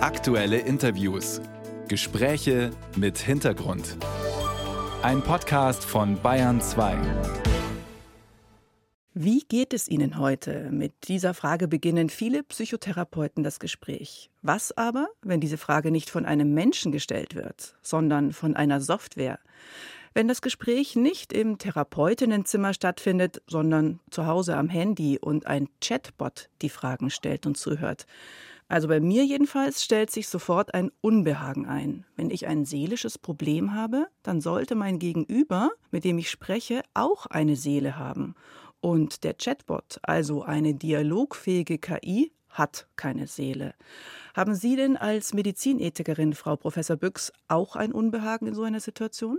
Aktuelle Interviews. Gespräche mit Hintergrund. Ein Podcast von Bayern 2. Wie geht es Ihnen heute? Mit dieser Frage beginnen viele Psychotherapeuten das Gespräch. Was aber, wenn diese Frage nicht von einem Menschen gestellt wird, sondern von einer Software? Wenn das Gespräch nicht im Therapeutinnenzimmer stattfindet, sondern zu Hause am Handy und ein Chatbot die Fragen stellt und zuhört. Also bei mir jedenfalls stellt sich sofort ein Unbehagen ein. Wenn ich ein seelisches Problem habe, dann sollte mein Gegenüber, mit dem ich spreche, auch eine Seele haben. Und der Chatbot, also eine dialogfähige KI, hat keine Seele. Haben Sie denn als Medizinethikerin, Frau Professor Büchs, auch ein Unbehagen in so einer Situation?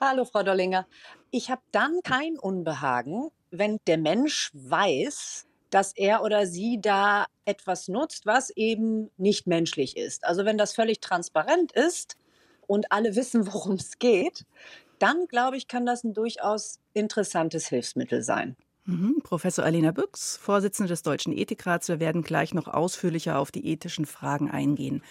Hallo, Frau Dollinger. Ich habe dann kein Unbehagen, wenn der Mensch weiß, dass er oder sie da etwas nutzt, was eben nicht menschlich ist. Also wenn das völlig transparent ist und alle wissen, worum es geht, dann glaube ich, kann das ein durchaus interessantes Hilfsmittel sein. Mhm. Professor Alina Büchs, Vorsitzende des Deutschen Ethikrats, wir werden gleich noch ausführlicher auf die ethischen Fragen eingehen.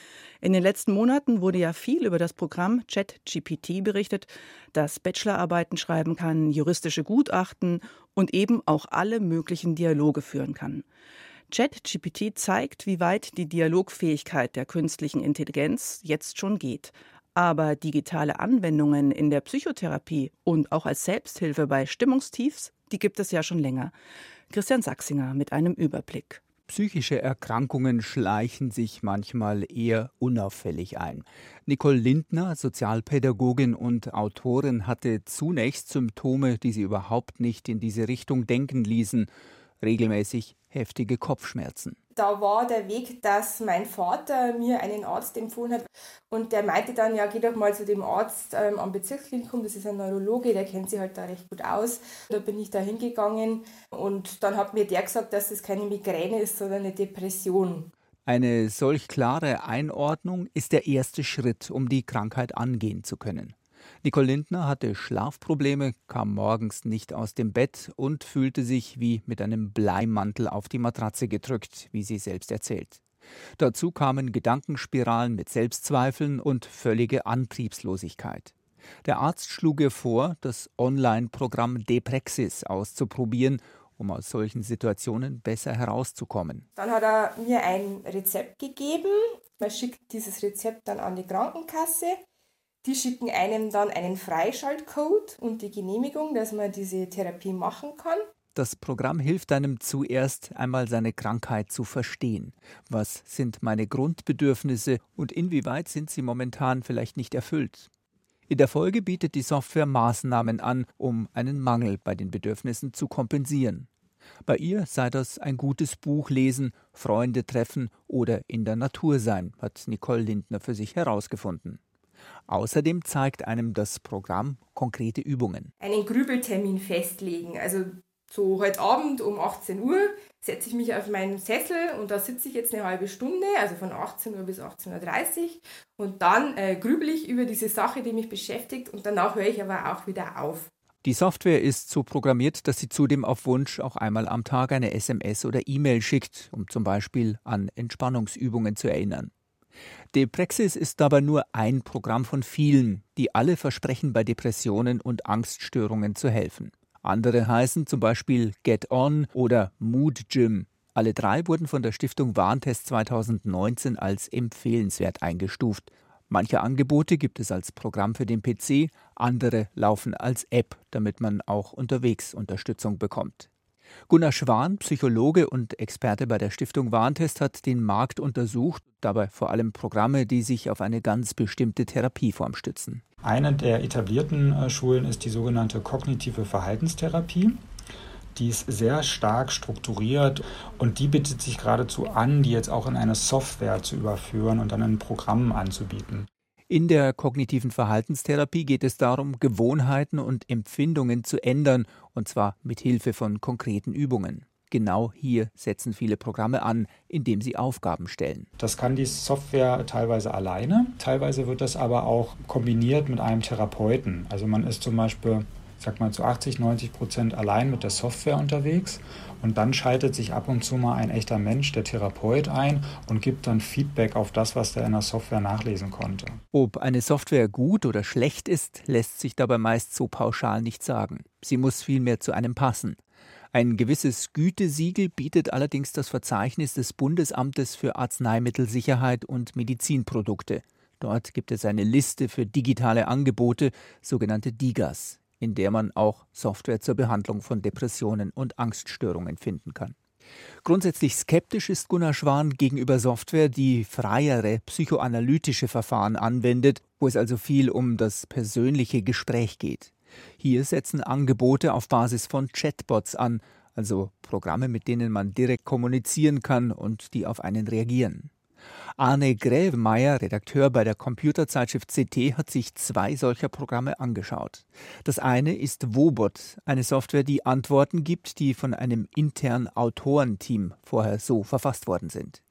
In den letzten Monaten wurde ja viel über das Programm ChatGPT berichtet, das Bachelorarbeiten schreiben kann, juristische Gutachten und eben auch alle möglichen Dialoge führen kann. ChatGPT zeigt, wie weit die Dialogfähigkeit der künstlichen Intelligenz jetzt schon geht. Aber digitale Anwendungen in der Psychotherapie und auch als Selbsthilfe bei Stimmungstiefs die gibt es ja schon länger. Christian Sachsinger mit einem Überblick. Psychische Erkrankungen schleichen sich manchmal eher unauffällig ein. Nicole Lindner, Sozialpädagogin und Autorin, hatte zunächst Symptome, die sie überhaupt nicht in diese Richtung denken ließen. Regelmäßig heftige Kopfschmerzen da war der Weg, dass mein Vater mir einen Arzt empfohlen hat und der meinte dann, ja, geh doch mal zu dem Arzt ähm, am Bezirksklinikum, das ist ein Neurologe, der kennt sich halt da recht gut aus. Da bin ich da hingegangen und dann hat mir der gesagt, dass das keine Migräne ist, sondern eine Depression. Eine solch klare Einordnung ist der erste Schritt, um die Krankheit angehen zu können. Nicole Lindner hatte Schlafprobleme, kam morgens nicht aus dem Bett und fühlte sich wie mit einem Bleimantel auf die Matratze gedrückt, wie sie selbst erzählt. Dazu kamen Gedankenspiralen mit Selbstzweifeln und völlige Antriebslosigkeit. Der Arzt schlug ihr vor, das Online-Programm Deprexis auszuprobieren, um aus solchen Situationen besser herauszukommen. Dann hat er mir ein Rezept gegeben. Man schickt dieses Rezept dann an die Krankenkasse die schicken einem dann einen Freischaltcode und die Genehmigung, dass man diese Therapie machen kann. Das Programm hilft einem zuerst einmal seine Krankheit zu verstehen. Was sind meine Grundbedürfnisse und inwieweit sind sie momentan vielleicht nicht erfüllt? In der Folge bietet die Software Maßnahmen an, um einen Mangel bei den Bedürfnissen zu kompensieren. Bei ihr sei das ein gutes Buch lesen, Freunde treffen oder in der Natur sein, hat Nicole Lindner für sich herausgefunden. Außerdem zeigt einem das Programm konkrete Übungen. Einen Grübeltermin festlegen. Also so heute Abend um 18 Uhr setze ich mich auf meinen Sessel und da sitze ich jetzt eine halbe Stunde, also von 18 Uhr bis 18.30 Uhr und dann äh, grübel ich über diese Sache, die mich beschäftigt und danach höre ich aber auch wieder auf. Die Software ist so programmiert, dass sie zudem auf Wunsch auch einmal am Tag eine SMS oder E-Mail schickt, um zum Beispiel an Entspannungsübungen zu erinnern. Deprexis ist dabei nur ein Programm von vielen, die alle versprechen, bei Depressionen und Angststörungen zu helfen. Andere heißen zum Beispiel Get On oder Mood Gym. Alle drei wurden von der Stiftung Warntest 2019 als empfehlenswert eingestuft. Manche Angebote gibt es als Programm für den PC, andere laufen als App, damit man auch unterwegs Unterstützung bekommt. Gunnar Schwan, Psychologe und Experte bei der Stiftung Warntest, hat den Markt untersucht, dabei vor allem Programme, die sich auf eine ganz bestimmte Therapieform stützen. Eine der etablierten äh, Schulen ist die sogenannte kognitive Verhaltenstherapie. Die ist sehr stark strukturiert und die bietet sich geradezu an, die jetzt auch in eine Software zu überführen und dann in Programmen anzubieten. In der kognitiven Verhaltenstherapie geht es darum, Gewohnheiten und Empfindungen zu ändern, und zwar mit Hilfe von konkreten Übungen. Genau hier setzen viele Programme an, indem sie Aufgaben stellen. Das kann die Software teilweise alleine, teilweise wird das aber auch kombiniert mit einem Therapeuten. Also man ist zum Beispiel sag mal, zu 80, 90 Prozent allein mit der Software unterwegs. Und dann schaltet sich ab und zu mal ein echter Mensch, der Therapeut, ein und gibt dann Feedback auf das, was der in der Software nachlesen konnte. Ob eine Software gut oder schlecht ist, lässt sich dabei meist so pauschal nicht sagen. Sie muss vielmehr zu einem passen. Ein gewisses Gütesiegel bietet allerdings das Verzeichnis des Bundesamtes für Arzneimittelsicherheit und Medizinprodukte. Dort gibt es eine Liste für digitale Angebote, sogenannte DIGAs in der man auch Software zur Behandlung von Depressionen und Angststörungen finden kann. Grundsätzlich skeptisch ist Gunnar Schwan gegenüber Software, die freiere psychoanalytische Verfahren anwendet, wo es also viel um das persönliche Gespräch geht. Hier setzen Angebote auf Basis von Chatbots an, also Programme, mit denen man direkt kommunizieren kann und die auf einen reagieren. Arne Grävemeyer, Redakteur bei der Computerzeitschrift CT, hat sich zwei solcher Programme angeschaut. Das eine ist Wobot, eine Software, die Antworten gibt, die von einem internen Autorenteam vorher so verfasst worden sind.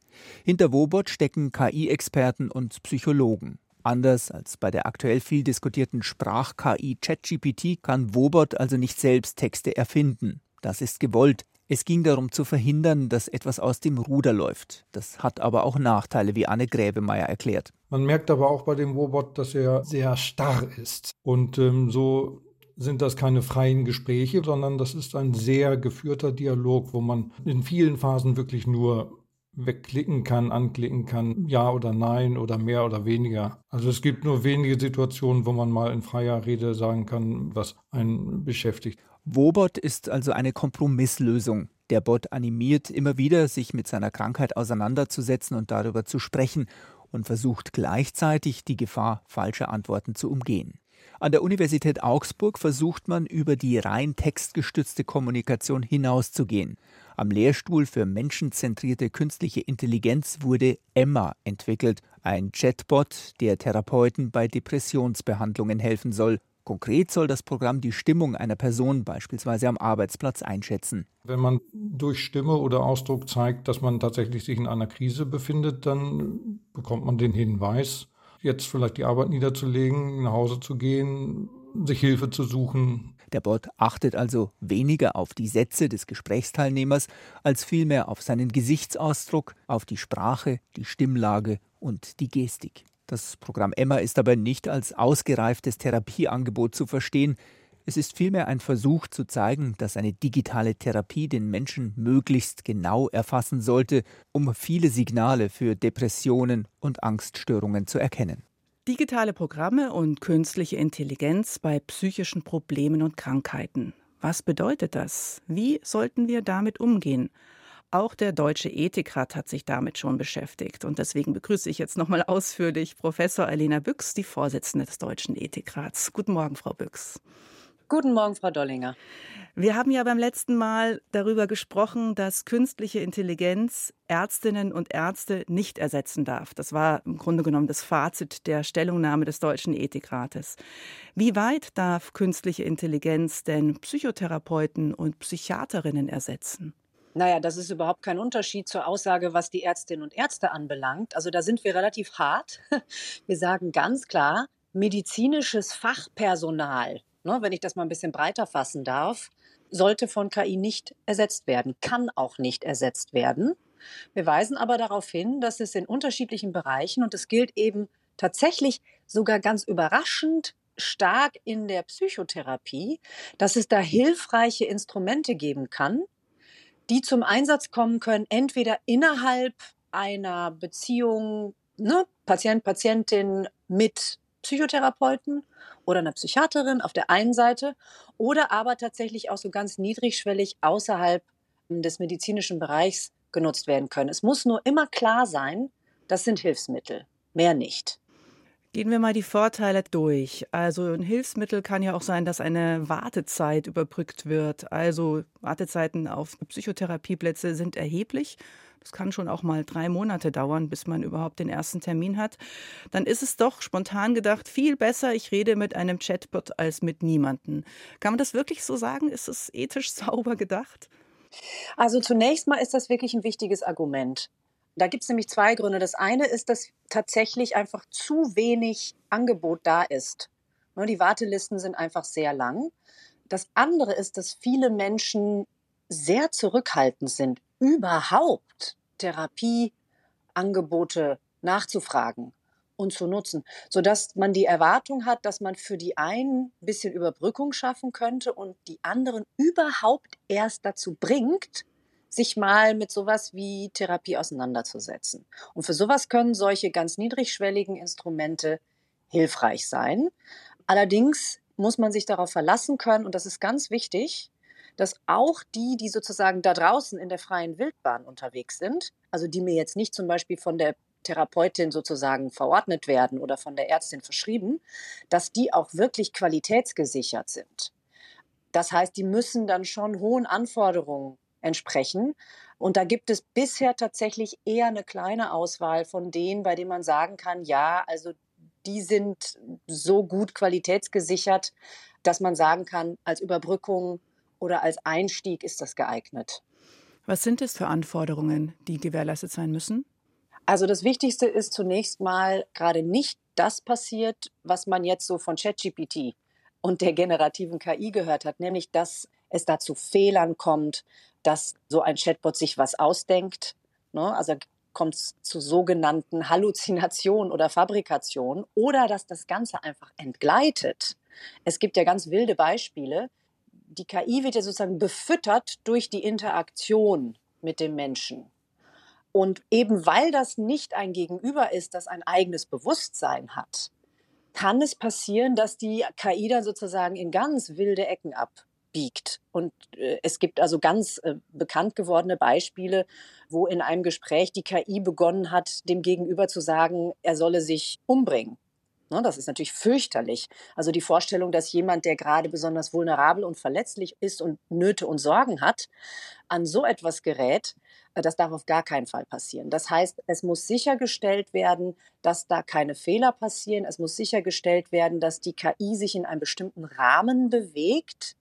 Hinter Wobot stecken KI-Experten und Psychologen. Anders als bei der aktuell viel diskutierten Sprach-KI ChatGPT kann Wobot also nicht selbst Texte erfinden. Das ist gewollt, es ging darum zu verhindern, dass etwas aus dem Ruder läuft. Das hat aber auch Nachteile, wie Anne Gräbemeyer erklärt. Man merkt aber auch bei dem Robot, dass er sehr starr ist. Und ähm, so sind das keine freien Gespräche, sondern das ist ein sehr geführter Dialog, wo man in vielen Phasen wirklich nur wegklicken kann, anklicken kann, ja oder nein oder mehr oder weniger. Also es gibt nur wenige Situationen, wo man mal in freier Rede sagen kann, was einen beschäftigt. Wobot ist also eine Kompromisslösung. Der Bot animiert immer wieder, sich mit seiner Krankheit auseinanderzusetzen und darüber zu sprechen und versucht gleichzeitig die Gefahr falscher Antworten zu umgehen. An der Universität Augsburg versucht man über die rein textgestützte Kommunikation hinauszugehen. Am Lehrstuhl für menschenzentrierte künstliche Intelligenz wurde Emma entwickelt, ein Chatbot, der Therapeuten bei Depressionsbehandlungen helfen soll Konkret soll das Programm die Stimmung einer Person beispielsweise am Arbeitsplatz einschätzen. Wenn man durch Stimme oder Ausdruck zeigt, dass man tatsächlich sich in einer Krise befindet, dann bekommt man den Hinweis, jetzt vielleicht die Arbeit niederzulegen, nach Hause zu gehen, sich Hilfe zu suchen. Der Bot achtet also weniger auf die Sätze des Gesprächsteilnehmers, als vielmehr auf seinen Gesichtsausdruck, auf die Sprache, die Stimmlage und die Gestik. Das Programm Emma ist aber nicht als ausgereiftes Therapieangebot zu verstehen. Es ist vielmehr ein Versuch zu zeigen, dass eine digitale Therapie den Menschen möglichst genau erfassen sollte, um viele Signale für Depressionen und Angststörungen zu erkennen. Digitale Programme und künstliche Intelligenz bei psychischen Problemen und Krankheiten. Was bedeutet das? Wie sollten wir damit umgehen? Auch der Deutsche Ethikrat hat sich damit schon beschäftigt. Und deswegen begrüße ich jetzt nochmal ausführlich Professor Alena Büchs, die Vorsitzende des Deutschen Ethikrats. Guten Morgen, Frau Büchs. Guten Morgen, Frau Dollinger. Wir haben ja beim letzten Mal darüber gesprochen, dass künstliche Intelligenz Ärztinnen und Ärzte nicht ersetzen darf. Das war im Grunde genommen das Fazit der Stellungnahme des Deutschen Ethikrates. Wie weit darf künstliche Intelligenz denn Psychotherapeuten und Psychiaterinnen ersetzen? Naja, das ist überhaupt kein Unterschied zur Aussage, was die Ärztinnen und Ärzte anbelangt. Also da sind wir relativ hart. Wir sagen ganz klar, medizinisches Fachpersonal, ne, wenn ich das mal ein bisschen breiter fassen darf, sollte von KI nicht ersetzt werden, kann auch nicht ersetzt werden. Wir weisen aber darauf hin, dass es in unterschiedlichen Bereichen, und es gilt eben tatsächlich sogar ganz überraschend stark in der Psychotherapie, dass es da hilfreiche Instrumente geben kann, die zum Einsatz kommen können, entweder innerhalb einer Beziehung, ne, Patient, Patientin mit Psychotherapeuten oder einer Psychiaterin auf der einen Seite oder aber tatsächlich auch so ganz niedrigschwellig außerhalb des medizinischen Bereichs genutzt werden können. Es muss nur immer klar sein, das sind Hilfsmittel, mehr nicht. Gehen wir mal die Vorteile durch. Also ein Hilfsmittel kann ja auch sein, dass eine Wartezeit überbrückt wird. Also Wartezeiten auf Psychotherapieplätze sind erheblich. Das kann schon auch mal drei Monate dauern, bis man überhaupt den ersten Termin hat. Dann ist es doch spontan gedacht viel besser, ich rede mit einem Chatbot als mit niemanden. Kann man das wirklich so sagen? Ist es ethisch sauber gedacht? Also zunächst mal ist das wirklich ein wichtiges Argument. Da gibt es nämlich zwei Gründe. Das eine ist, dass tatsächlich einfach zu wenig Angebot da ist. Ne, die Wartelisten sind einfach sehr lang. Das andere ist, dass viele Menschen sehr zurückhaltend sind, überhaupt Therapieangebote nachzufragen und zu nutzen, sodass man die Erwartung hat, dass man für die einen ein bisschen Überbrückung schaffen könnte und die anderen überhaupt erst dazu bringt, sich mal mit sowas wie Therapie auseinanderzusetzen. Und für sowas können solche ganz niedrigschwelligen Instrumente hilfreich sein. Allerdings muss man sich darauf verlassen können, und das ist ganz wichtig, dass auch die, die sozusagen da draußen in der freien Wildbahn unterwegs sind, also die mir jetzt nicht zum Beispiel von der Therapeutin sozusagen verordnet werden oder von der Ärztin verschrieben, dass die auch wirklich qualitätsgesichert sind. Das heißt, die müssen dann schon hohen Anforderungen entsprechen. Und da gibt es bisher tatsächlich eher eine kleine Auswahl von denen, bei denen man sagen kann, ja, also die sind so gut qualitätsgesichert, dass man sagen kann, als Überbrückung oder als Einstieg ist das geeignet. Was sind es für Anforderungen, die gewährleistet sein müssen? Also das Wichtigste ist zunächst mal gerade nicht das passiert, was man jetzt so von ChatGPT und der generativen KI gehört hat, nämlich dass es da zu Fehlern kommt, dass so ein Chatbot sich was ausdenkt. Ne? Also kommt es zu sogenannten Halluzinationen oder Fabrikationen oder dass das Ganze einfach entgleitet. Es gibt ja ganz wilde Beispiele. Die KI wird ja sozusagen befüttert durch die Interaktion mit dem Menschen. Und eben weil das nicht ein Gegenüber ist, das ein eigenes Bewusstsein hat, kann es passieren, dass die KI dann sozusagen in ganz wilde Ecken abbiegt. Und äh, es gibt also ganz äh, bekannt gewordene Beispiele, wo in einem Gespräch die KI begonnen hat, dem Gegenüber zu sagen, er solle sich umbringen. Ne, das ist natürlich fürchterlich. Also die Vorstellung, dass jemand, der gerade besonders vulnerabel und verletzlich ist und Nöte und Sorgen hat, an so etwas gerät, äh, das darf auf gar keinen Fall passieren. Das heißt, es muss sichergestellt werden, dass da keine Fehler passieren. Es muss sichergestellt werden, dass die KI sich in einem bestimmten Rahmen bewegt,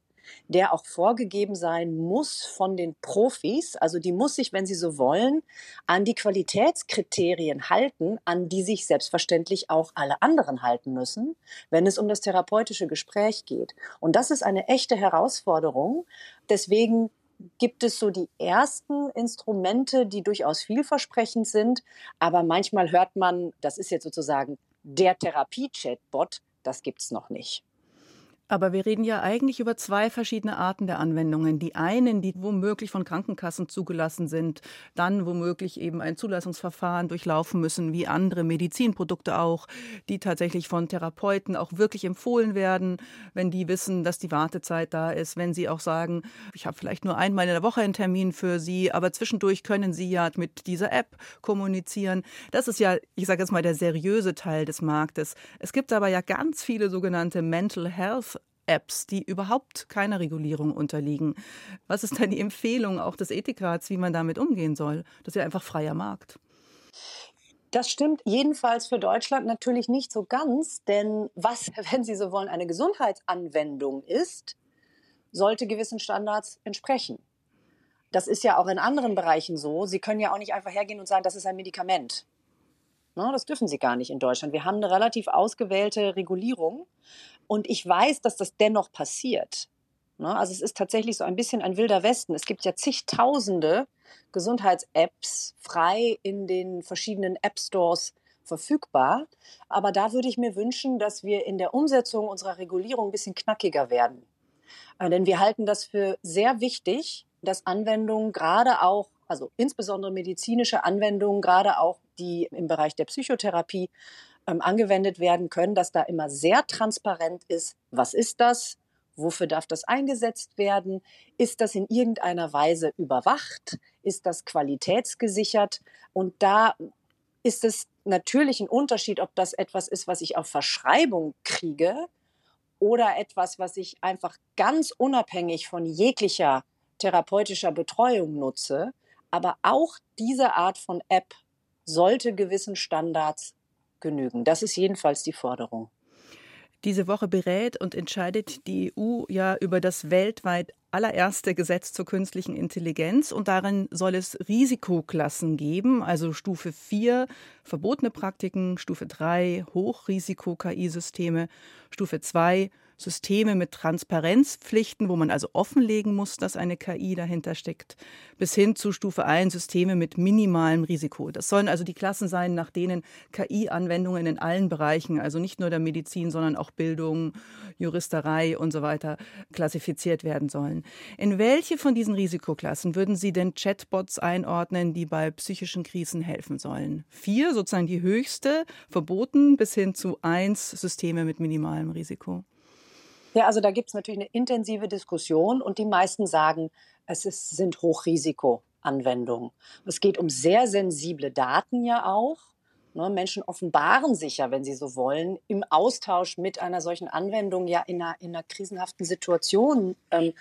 der auch vorgegeben sein muss von den Profis. Also die muss sich, wenn sie so wollen, an die Qualitätskriterien halten, an die sich selbstverständlich auch alle anderen halten müssen, wenn es um das therapeutische Gespräch geht. Und das ist eine echte Herausforderung. Deswegen gibt es so die ersten Instrumente, die durchaus vielversprechend sind. Aber manchmal hört man, das ist jetzt sozusagen der Therapie-Chatbot, das gibt es noch nicht. Aber wir reden ja eigentlich über zwei verschiedene Arten der Anwendungen. Die einen, die womöglich von Krankenkassen zugelassen sind, dann womöglich eben ein Zulassungsverfahren durchlaufen müssen, wie andere Medizinprodukte auch, die tatsächlich von Therapeuten auch wirklich empfohlen werden, wenn die wissen, dass die Wartezeit da ist, wenn sie auch sagen, ich habe vielleicht nur einmal in der Woche einen Termin für Sie, aber zwischendurch können Sie ja mit dieser App kommunizieren. Das ist ja, ich sage jetzt mal, der seriöse Teil des Marktes. Es gibt aber ja ganz viele sogenannte Mental Health Apps, die überhaupt keiner Regulierung unterliegen. Was ist denn die Empfehlung auch des Ethikrats, wie man damit umgehen soll? Das ist ja einfach freier Markt. Das stimmt jedenfalls für Deutschland natürlich nicht so ganz, denn was, wenn Sie so wollen, eine Gesundheitsanwendung ist, sollte gewissen Standards entsprechen. Das ist ja auch in anderen Bereichen so. Sie können ja auch nicht einfach hergehen und sagen, das ist ein Medikament. Ne, das dürfen sie gar nicht in Deutschland. Wir haben eine relativ ausgewählte Regulierung. Und ich weiß, dass das dennoch passiert. Ne? Also es ist tatsächlich so ein bisschen ein wilder Westen. Es gibt ja zigtausende Gesundheits-Apps frei in den verschiedenen App-Stores verfügbar. Aber da würde ich mir wünschen, dass wir in der Umsetzung unserer Regulierung ein bisschen knackiger werden. Äh, denn wir halten das für sehr wichtig, dass Anwendungen gerade auch, also insbesondere medizinische Anwendungen, gerade auch die im Bereich der Psychotherapie ähm, angewendet werden können, dass da immer sehr transparent ist, was ist das, wofür darf das eingesetzt werden, ist das in irgendeiner Weise überwacht, ist das qualitätsgesichert und da ist es natürlich ein Unterschied, ob das etwas ist, was ich auf Verschreibung kriege oder etwas, was ich einfach ganz unabhängig von jeglicher therapeutischer Betreuung nutze. Aber auch diese Art von App sollte gewissen Standards genügen. Das ist jedenfalls die Forderung. Diese Woche berät und entscheidet die EU ja über das weltweit allererste Gesetz zur künstlichen Intelligenz und darin soll es Risikoklassen geben, also Stufe 4 verbotene Praktiken, Stufe 3 Hochrisiko-KI-Systeme, Stufe 2 Systeme mit Transparenzpflichten, wo man also offenlegen muss, dass eine KI dahinter steckt, bis hin zu Stufe 1 Systeme mit minimalem Risiko. Das sollen also die Klassen sein, nach denen KI-Anwendungen in allen Bereichen, also nicht nur der Medizin, sondern auch Bildung, Juristerei und so weiter, klassifiziert werden sollen. In welche von diesen Risikoklassen würden Sie denn Chatbots einordnen, die bei psychischen Krisen helfen sollen? Vier, sozusagen die höchste, verboten, bis hin zu eins Systeme mit minimalem Risiko. Ja, also da gibt es natürlich eine intensive Diskussion und die meisten sagen, es ist, sind Hochrisikoanwendungen. Es geht um sehr sensible Daten ja auch. Ne, Menschen offenbaren sich ja, wenn sie so wollen, im Austausch mit einer solchen Anwendung ja in einer, in einer krisenhaften Situation. Ähm,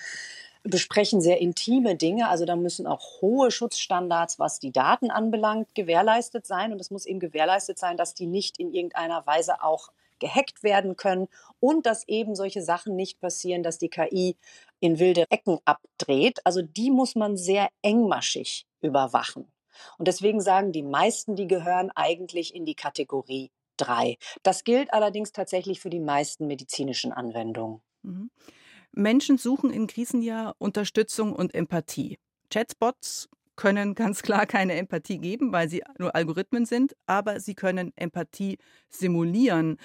besprechen sehr intime Dinge. Also da müssen auch hohe Schutzstandards, was die Daten anbelangt, gewährleistet sein. Und es muss eben gewährleistet sein, dass die nicht in irgendeiner Weise auch gehackt werden können und dass eben solche Sachen nicht passieren, dass die KI in wilde Ecken abdreht. Also die muss man sehr engmaschig überwachen. Und deswegen sagen die meisten, die gehören eigentlich in die Kategorie 3. Das gilt allerdings tatsächlich für die meisten medizinischen Anwendungen. Mhm. Menschen suchen in Krisen ja Unterstützung und Empathie. Chatbots können ganz klar keine Empathie geben, weil sie nur Algorithmen sind, aber sie können Empathie simulieren.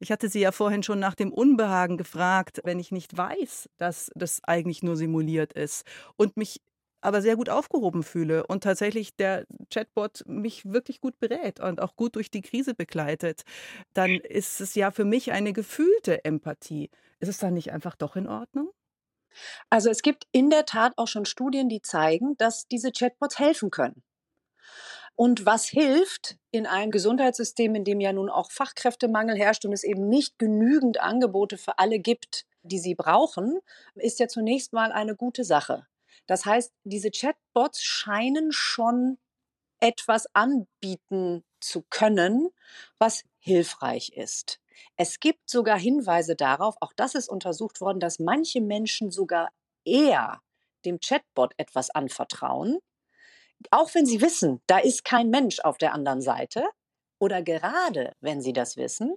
Ich hatte Sie ja vorhin schon nach dem Unbehagen gefragt, wenn ich nicht weiß, dass das eigentlich nur simuliert ist und mich aber sehr gut aufgehoben fühle und tatsächlich der Chatbot mich wirklich gut berät und auch gut durch die Krise begleitet, dann ist es ja für mich eine gefühlte Empathie. Ist es dann nicht einfach doch in Ordnung? Also es gibt in der Tat auch schon Studien, die zeigen, dass diese Chatbots helfen können. Und was hilft in einem Gesundheitssystem, in dem ja nun auch Fachkräftemangel herrscht und es eben nicht genügend Angebote für alle gibt, die sie brauchen, ist ja zunächst mal eine gute Sache. Das heißt, diese Chatbots scheinen schon etwas anbieten zu können, was hilfreich ist. Es gibt sogar Hinweise darauf, auch das ist untersucht worden, dass manche Menschen sogar eher dem Chatbot etwas anvertrauen, auch wenn sie wissen, da ist kein Mensch auf der anderen Seite oder gerade wenn sie das wissen,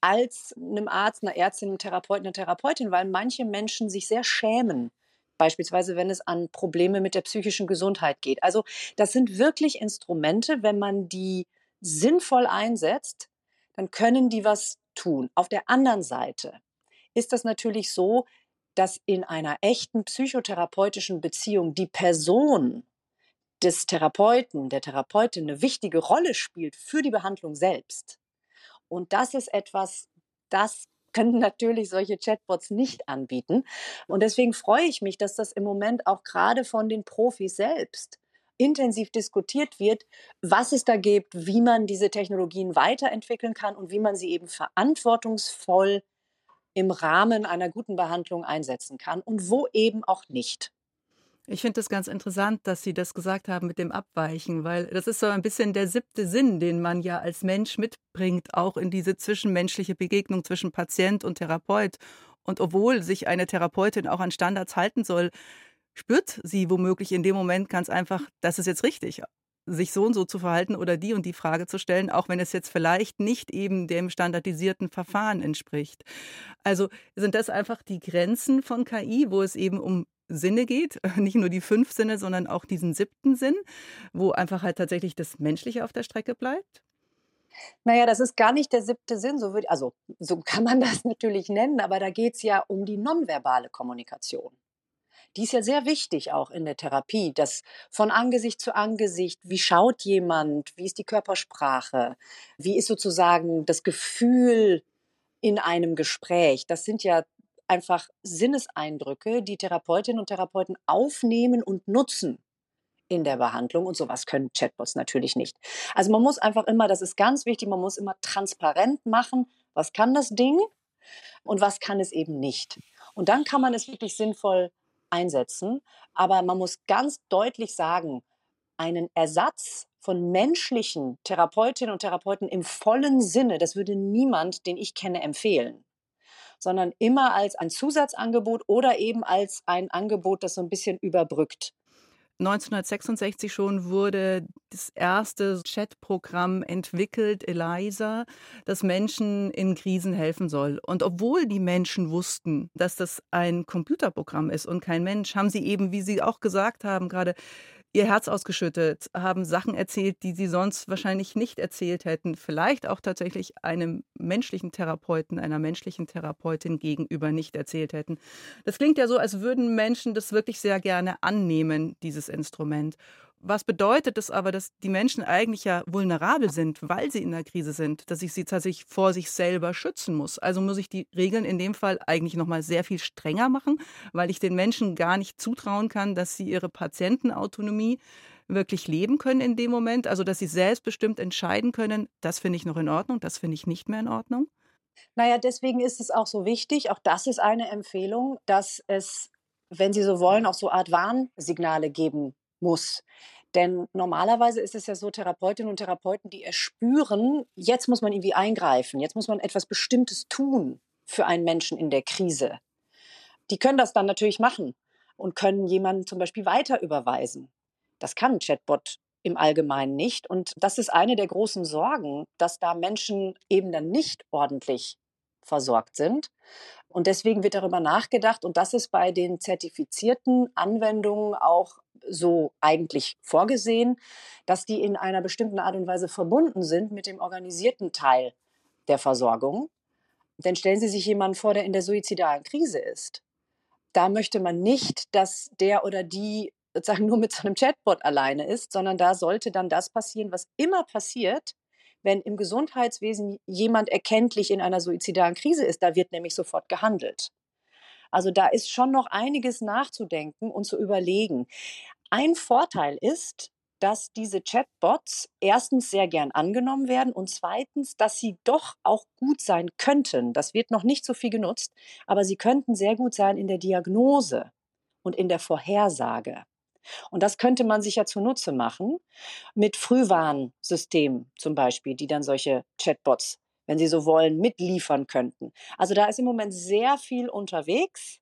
als einem Arzt, einer Ärztin, einem Therapeuten, einer Therapeutin, weil manche Menschen sich sehr schämen, beispielsweise wenn es an Probleme mit der psychischen Gesundheit geht. Also das sind wirklich Instrumente, wenn man die sinnvoll einsetzt, dann können die was tun. Auf der anderen Seite ist das natürlich so, dass in einer echten psychotherapeutischen Beziehung die Person des Therapeuten, der Therapeutin eine wichtige Rolle spielt für die Behandlung selbst. Und das ist etwas, das können natürlich solche Chatbots nicht anbieten. Und deswegen freue ich mich, dass das im Moment auch gerade von den Profis selbst intensiv diskutiert wird, was es da gibt, wie man diese Technologien weiterentwickeln kann und wie man sie eben verantwortungsvoll im Rahmen einer guten Behandlung einsetzen kann und wo eben auch nicht. Ich finde das ganz interessant, dass Sie das gesagt haben mit dem Abweichen, weil das ist so ein bisschen der siebte Sinn, den man ja als Mensch mitbringt, auch in diese zwischenmenschliche Begegnung zwischen Patient und Therapeut. Und obwohl sich eine Therapeutin auch an Standards halten soll, spürt sie womöglich in dem Moment ganz einfach, das ist jetzt richtig, sich so und so zu verhalten oder die und die Frage zu stellen, auch wenn es jetzt vielleicht nicht eben dem standardisierten Verfahren entspricht. Also sind das einfach die Grenzen von KI, wo es eben um Sinne geht, nicht nur die fünf Sinne, sondern auch diesen siebten Sinn, wo einfach halt tatsächlich das Menschliche auf der Strecke bleibt? Naja, das ist gar nicht der siebte Sinn, so würde, also so kann man das natürlich nennen, aber da geht es ja um die nonverbale Kommunikation die ist ja sehr wichtig auch in der Therapie, das von Angesicht zu Angesicht, wie schaut jemand, wie ist die Körpersprache, wie ist sozusagen das Gefühl in einem Gespräch. Das sind ja einfach Sinneseindrücke, die Therapeutinnen und Therapeuten aufnehmen und nutzen in der Behandlung und sowas können Chatbots natürlich nicht. Also man muss einfach immer, das ist ganz wichtig, man muss immer transparent machen, was kann das Ding und was kann es eben nicht. Und dann kann man es wirklich sinnvoll einsetzen. Aber man muss ganz deutlich sagen, einen Ersatz von menschlichen Therapeutinnen und Therapeuten im vollen Sinne, das würde niemand, den ich kenne, empfehlen sondern immer als ein Zusatzangebot oder eben als ein Angebot, das so ein bisschen überbrückt. 1966 schon wurde das erste Chatprogramm entwickelt, ELISA, das Menschen in Krisen helfen soll. Und obwohl die Menschen wussten, dass das ein Computerprogramm ist und kein Mensch, haben sie eben, wie Sie auch gesagt haben, gerade ihr Herz ausgeschüttet, haben Sachen erzählt, die sie sonst wahrscheinlich nicht erzählt hätten. Vielleicht auch tatsächlich einem menschlichen Therapeuten, einer menschlichen Therapeutin gegenüber nicht erzählt hätten. Das klingt ja so, als würden Menschen das wirklich sehr gerne annehmen, dieses Instrument. Was bedeutet es aber, dass die Menschen eigentlich ja vulnerabel sind, weil sie in der Krise sind, dass ich sie tatsächlich vor sich selber schützen muss? Also muss ich die Regeln in dem Fall eigentlich nochmal sehr viel strenger machen, weil ich den Menschen gar nicht zutrauen kann, dass sie ihre Patientenautonomie wirklich leben können in dem Moment, also dass sie selbstbestimmt entscheiden können, das finde ich noch in Ordnung, das finde ich nicht mehr in Ordnung? Naja, deswegen ist es auch so wichtig, auch das ist eine Empfehlung, dass es, wenn Sie so wollen, auch so Art Warnsignale geben muss. Denn normalerweise ist es ja so, Therapeutinnen und Therapeuten, die erspüren, jetzt muss man irgendwie eingreifen, jetzt muss man etwas Bestimmtes tun für einen Menschen in der Krise. Die können das dann natürlich machen und können jemanden zum Beispiel weiter überweisen. Das kann ein Chatbot im Allgemeinen nicht. Und das ist eine der großen Sorgen, dass da Menschen eben dann nicht ordentlich versorgt sind. Und deswegen wird darüber nachgedacht, und das ist bei den zertifizierten Anwendungen auch so eigentlich vorgesehen, dass die in einer bestimmten Art und Weise verbunden sind mit dem organisierten Teil der Versorgung. Denn stellen Sie sich jemanden vor, der in der suizidalen Krise ist. Da möchte man nicht, dass der oder die sozusagen nur mit so einem Chatbot alleine ist, sondern da sollte dann das passieren, was immer passiert, wenn im Gesundheitswesen jemand erkenntlich in einer suizidalen Krise ist. Da wird nämlich sofort gehandelt. Also da ist schon noch einiges nachzudenken und zu überlegen. Ein Vorteil ist, dass diese Chatbots erstens sehr gern angenommen werden und zweitens, dass sie doch auch gut sein könnten. Das wird noch nicht so viel genutzt, aber sie könnten sehr gut sein in der Diagnose und in der Vorhersage. Und das könnte man sich ja zunutze machen mit Frühwarnsystemen zum Beispiel, die dann solche Chatbots, wenn sie so wollen, mitliefern könnten. Also da ist im Moment sehr viel unterwegs.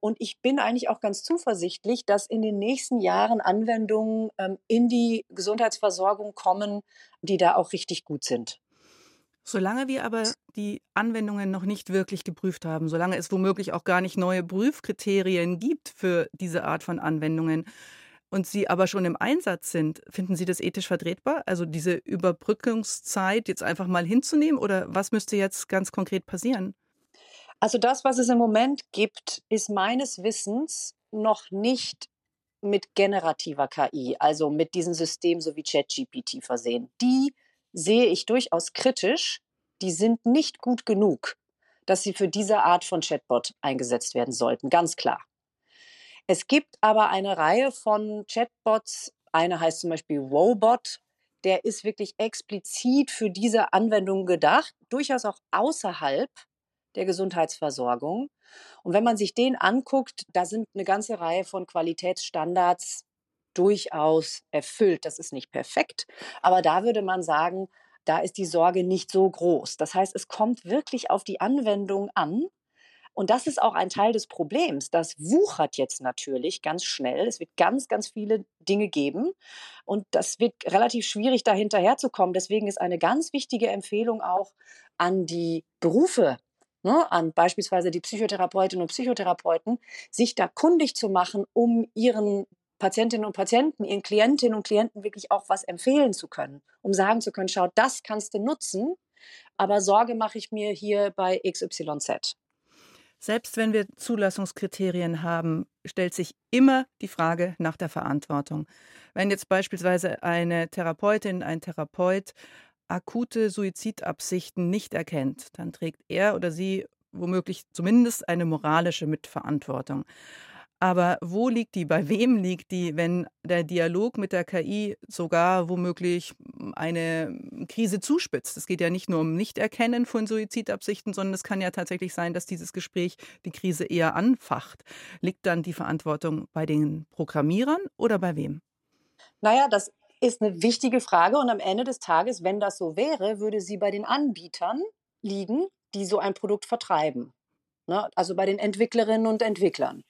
Und ich bin eigentlich auch ganz zuversichtlich, dass in den nächsten Jahren Anwendungen ähm, in die Gesundheitsversorgung kommen, die da auch richtig gut sind. Solange wir aber die Anwendungen noch nicht wirklich geprüft haben, solange es womöglich auch gar nicht neue Prüfkriterien gibt für diese Art von Anwendungen, und Sie aber schon im Einsatz sind, finden Sie das ethisch vertretbar? Also diese Überbrückungszeit jetzt einfach mal hinzunehmen oder was müsste jetzt ganz konkret passieren? Also das, was es im Moment gibt, ist meines Wissens noch nicht mit generativer KI, also mit diesem System so wie ChatGPT versehen. Die sehe ich durchaus kritisch. Die sind nicht gut genug, dass sie für diese Art von Chatbot eingesetzt werden sollten, ganz klar. Es gibt aber eine Reihe von Chatbots. Eine heißt zum Beispiel Wobot. Der ist wirklich explizit für diese Anwendung gedacht, durchaus auch außerhalb der Gesundheitsversorgung. Und wenn man sich den anguckt, da sind eine ganze Reihe von Qualitätsstandards durchaus erfüllt. Das ist nicht perfekt, aber da würde man sagen, da ist die Sorge nicht so groß. Das heißt, es kommt wirklich auf die Anwendung an und das ist auch ein Teil des Problems. Das wuchert jetzt natürlich ganz schnell. Es wird ganz, ganz viele Dinge geben. Und das wird relativ schwierig, da hinterherzukommen. Deswegen ist eine ganz wichtige Empfehlung auch an die Berufe, ne, an beispielsweise die Psychotherapeutinnen und Psychotherapeuten, sich da kundig zu machen, um ihren Patientinnen und Patienten, ihren Klientinnen und Klienten wirklich auch was empfehlen zu können, um sagen zu können, schau, das kannst du nutzen, aber Sorge mache ich mir hier bei XYZ. Selbst wenn wir Zulassungskriterien haben, stellt sich immer die Frage nach der Verantwortung. Wenn jetzt beispielsweise eine Therapeutin, ein Therapeut akute Suizidabsichten nicht erkennt, dann trägt er oder sie womöglich zumindest eine moralische Mitverantwortung. Aber wo liegt die? Bei wem liegt die, wenn der Dialog mit der KI sogar womöglich eine Krise zuspitzt? Es geht ja nicht nur um Nichterkennen von Suizidabsichten, sondern es kann ja tatsächlich sein, dass dieses Gespräch die Krise eher anfacht. Liegt dann die Verantwortung bei den Programmierern oder bei wem? Naja, das ist eine wichtige Frage und am Ende des Tages, wenn das so wäre, würde sie bei den Anbietern liegen, die so ein Produkt vertreiben. Ne? Also bei den Entwicklerinnen und Entwicklern.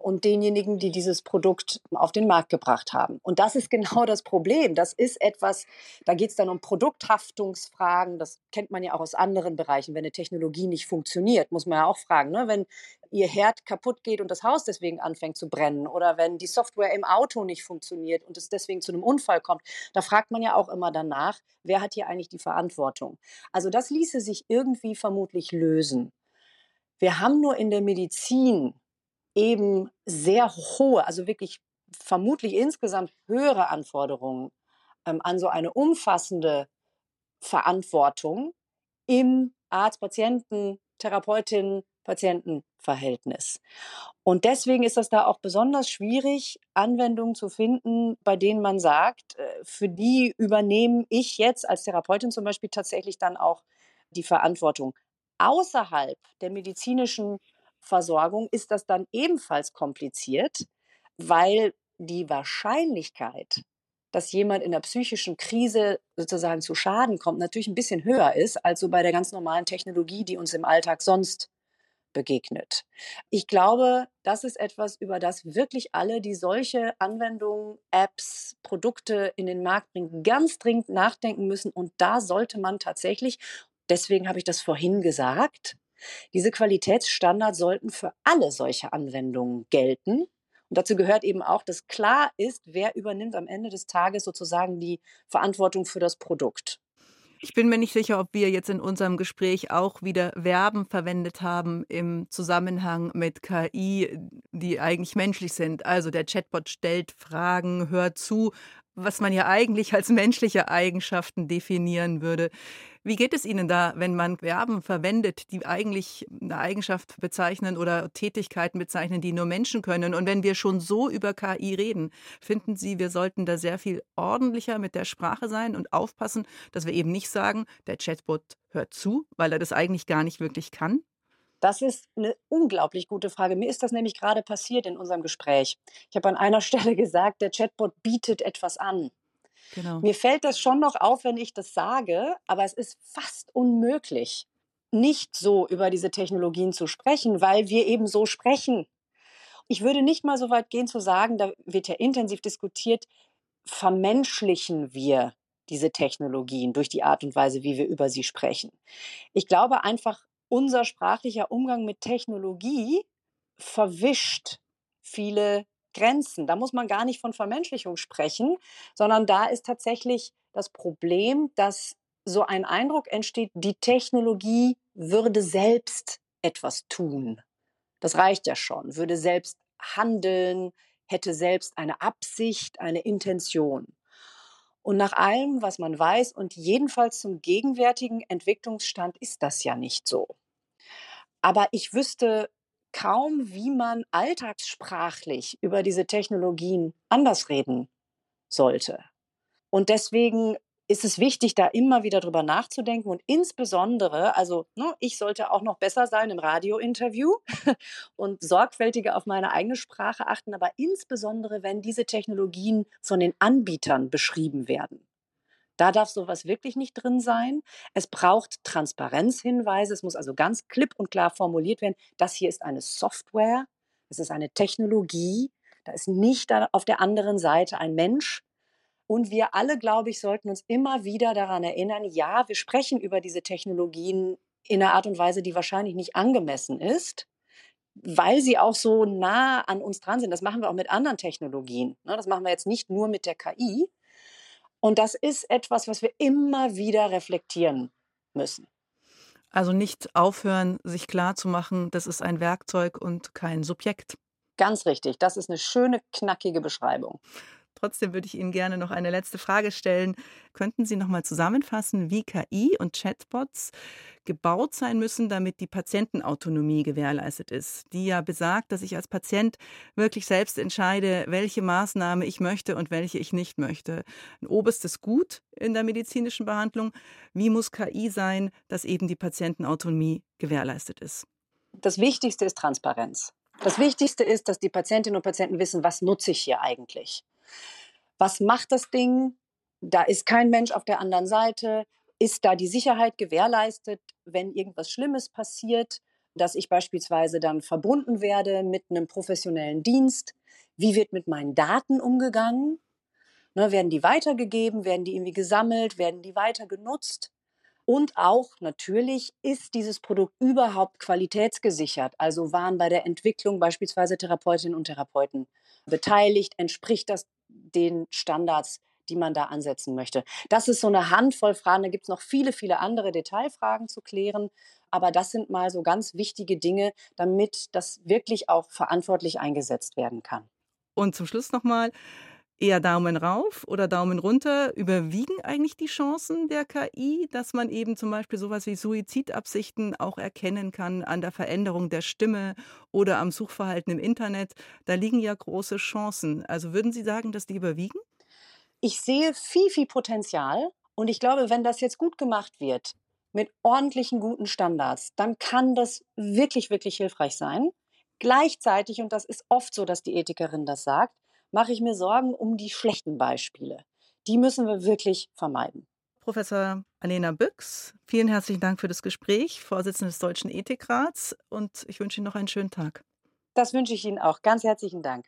Und denjenigen, die dieses Produkt auf den Markt gebracht haben. Und das ist genau das Problem. Das ist etwas, da geht es dann um Produkthaftungsfragen. Das kennt man ja auch aus anderen Bereichen. Wenn eine Technologie nicht funktioniert, muss man ja auch fragen. Ne? Wenn ihr Herd kaputt geht und das Haus deswegen anfängt zu brennen oder wenn die Software im Auto nicht funktioniert und es deswegen zu einem Unfall kommt, da fragt man ja auch immer danach, wer hat hier eigentlich die Verantwortung. Also das ließe sich irgendwie vermutlich lösen. Wir haben nur in der Medizin eben sehr hohe, also wirklich vermutlich insgesamt höhere Anforderungen ähm, an so eine umfassende Verantwortung im Arzt-Patienten, Therapeutin, Patientenverhältnis. Und deswegen ist das da auch besonders schwierig, Anwendungen zu finden, bei denen man sagt, äh, für die übernehme ich jetzt als Therapeutin zum Beispiel tatsächlich dann auch die Verantwortung. Außerhalb der medizinischen Versorgung ist das dann ebenfalls kompliziert, weil die Wahrscheinlichkeit, dass jemand in der psychischen Krise sozusagen zu Schaden kommt, natürlich ein bisschen höher ist als so bei der ganz normalen Technologie, die uns im Alltag sonst begegnet. Ich glaube, das ist etwas, über das wirklich alle, die solche Anwendungen, Apps, Produkte in den Markt bringen, ganz dringend nachdenken müssen. Und da sollte man tatsächlich, deswegen habe ich das vorhin gesagt, diese Qualitätsstandards sollten für alle solche Anwendungen gelten. Und dazu gehört eben auch, dass klar ist, wer übernimmt am Ende des Tages sozusagen die Verantwortung für das Produkt. Ich bin mir nicht sicher, ob wir jetzt in unserem Gespräch auch wieder Verben verwendet haben im Zusammenhang mit KI, die eigentlich menschlich sind. Also der Chatbot stellt Fragen, hört zu, was man ja eigentlich als menschliche Eigenschaften definieren würde. Wie geht es Ihnen da, wenn man Verben verwendet, die eigentlich eine Eigenschaft bezeichnen oder Tätigkeiten bezeichnen, die nur Menschen können? Und wenn wir schon so über KI reden, finden Sie, wir sollten da sehr viel ordentlicher mit der Sprache sein und aufpassen, dass wir eben nicht sagen, der Chatbot hört zu, weil er das eigentlich gar nicht wirklich kann? Das ist eine unglaublich gute Frage. Mir ist das nämlich gerade passiert in unserem Gespräch. Ich habe an einer Stelle gesagt, der Chatbot bietet etwas an. Genau. Mir fällt das schon noch auf, wenn ich das sage, aber es ist fast unmöglich, nicht so über diese Technologien zu sprechen, weil wir eben so sprechen. Ich würde nicht mal so weit gehen zu sagen, da wird ja intensiv diskutiert, vermenschlichen wir diese Technologien durch die Art und Weise, wie wir über sie sprechen. Ich glaube einfach, unser sprachlicher Umgang mit Technologie verwischt viele Grenzen. Da muss man gar nicht von Vermenschlichung sprechen, sondern da ist tatsächlich das Problem, dass so ein Eindruck entsteht, die Technologie würde selbst etwas tun. Das reicht ja schon, würde selbst handeln, hätte selbst eine Absicht, eine Intention. Und nach allem, was man weiß und jedenfalls zum gegenwärtigen Entwicklungsstand ist das ja nicht so. Aber ich wüsste kaum, wie man alltagssprachlich über diese Technologien anders reden sollte. Und deswegen ist es wichtig, da immer wieder drüber nachzudenken und insbesondere, also ne, ich sollte auch noch besser sein im Radiointerview und sorgfältiger auf meine eigene Sprache achten, aber insbesondere, wenn diese Technologien von den Anbietern beschrieben werden. Da darf sowas wirklich nicht drin sein. Es braucht Transparenzhinweise. Es muss also ganz klipp und klar formuliert werden. Das hier ist eine Software. Es ist eine Technologie. Da ist nicht auf der anderen Seite ein Mensch. Und wir alle, glaube ich, sollten uns immer wieder daran erinnern, ja, wir sprechen über diese Technologien in einer Art und Weise, die wahrscheinlich nicht angemessen ist, weil sie auch so nah an uns dran sind. Das machen wir auch mit anderen Technologien. Ne? Das machen wir jetzt nicht nur mit der KI, und das ist etwas, was wir immer wieder reflektieren müssen. Also nicht aufhören, sich klarzumachen, das ist ein Werkzeug und kein Subjekt. Ganz richtig. Das ist eine schöne, knackige Beschreibung. Trotzdem würde ich Ihnen gerne noch eine letzte Frage stellen. Könnten Sie noch mal zusammenfassen, wie KI und Chatbots gebaut sein müssen, damit die Patientenautonomie gewährleistet ist, die ja besagt, dass ich als Patient wirklich selbst entscheide, welche Maßnahme ich möchte und welche ich nicht möchte. Ein oberstes Gut in der medizinischen Behandlung. Wie muss KI sein, dass eben die Patientenautonomie gewährleistet ist? Das Wichtigste ist Transparenz. Das Wichtigste ist, dass die Patientinnen und Patienten wissen, was nutze ich hier eigentlich? Was macht das Ding? Da ist kein Mensch auf der anderen Seite. Ist da die Sicherheit gewährleistet, wenn irgendwas Schlimmes passiert? dass ich beispielsweise dann verbunden werde mit einem professionellen Dienst. Wie wird mit meinen Daten umgegangen? Ne, werden die weitergegeben? Werden die irgendwie gesammelt? Werden die weiter genutzt? Und auch natürlich, ist dieses Produkt überhaupt qualitätsgesichert? Also waren bei der Entwicklung beispielsweise Therapeutinnen und Therapeuten beteiligt? Entspricht das den Standards, die man da ansetzen möchte? Das ist so eine Handvoll Fragen. Da gibt es noch viele, viele andere Detailfragen zu klären. Aber das sind mal so ganz wichtige Dinge, damit das wirklich auch verantwortlich eingesetzt werden kann. Und zum Schluss nochmal, eher Daumen rauf oder Daumen runter? Überwiegen eigentlich die Chancen der KI, dass man eben zum Beispiel sowas wie Suizidabsichten auch erkennen kann an der Veränderung der Stimme oder am Suchverhalten im Internet? Da liegen ja große Chancen. Also würden Sie sagen, dass die überwiegen? Ich sehe viel, viel Potenzial. Und ich glaube, wenn das jetzt gut gemacht wird, mit ordentlichen, guten Standards, dann kann das wirklich, wirklich hilfreich sein. Gleichzeitig, und das ist oft so, dass die Ethikerin das sagt, mache ich mir Sorgen um die schlechten Beispiele. Die müssen wir wirklich vermeiden. Professor Alena Büchs, vielen herzlichen Dank für das Gespräch, Vorsitzende des Deutschen Ethikrats, und ich wünsche Ihnen noch einen schönen Tag. Das wünsche ich Ihnen auch. Ganz herzlichen Dank.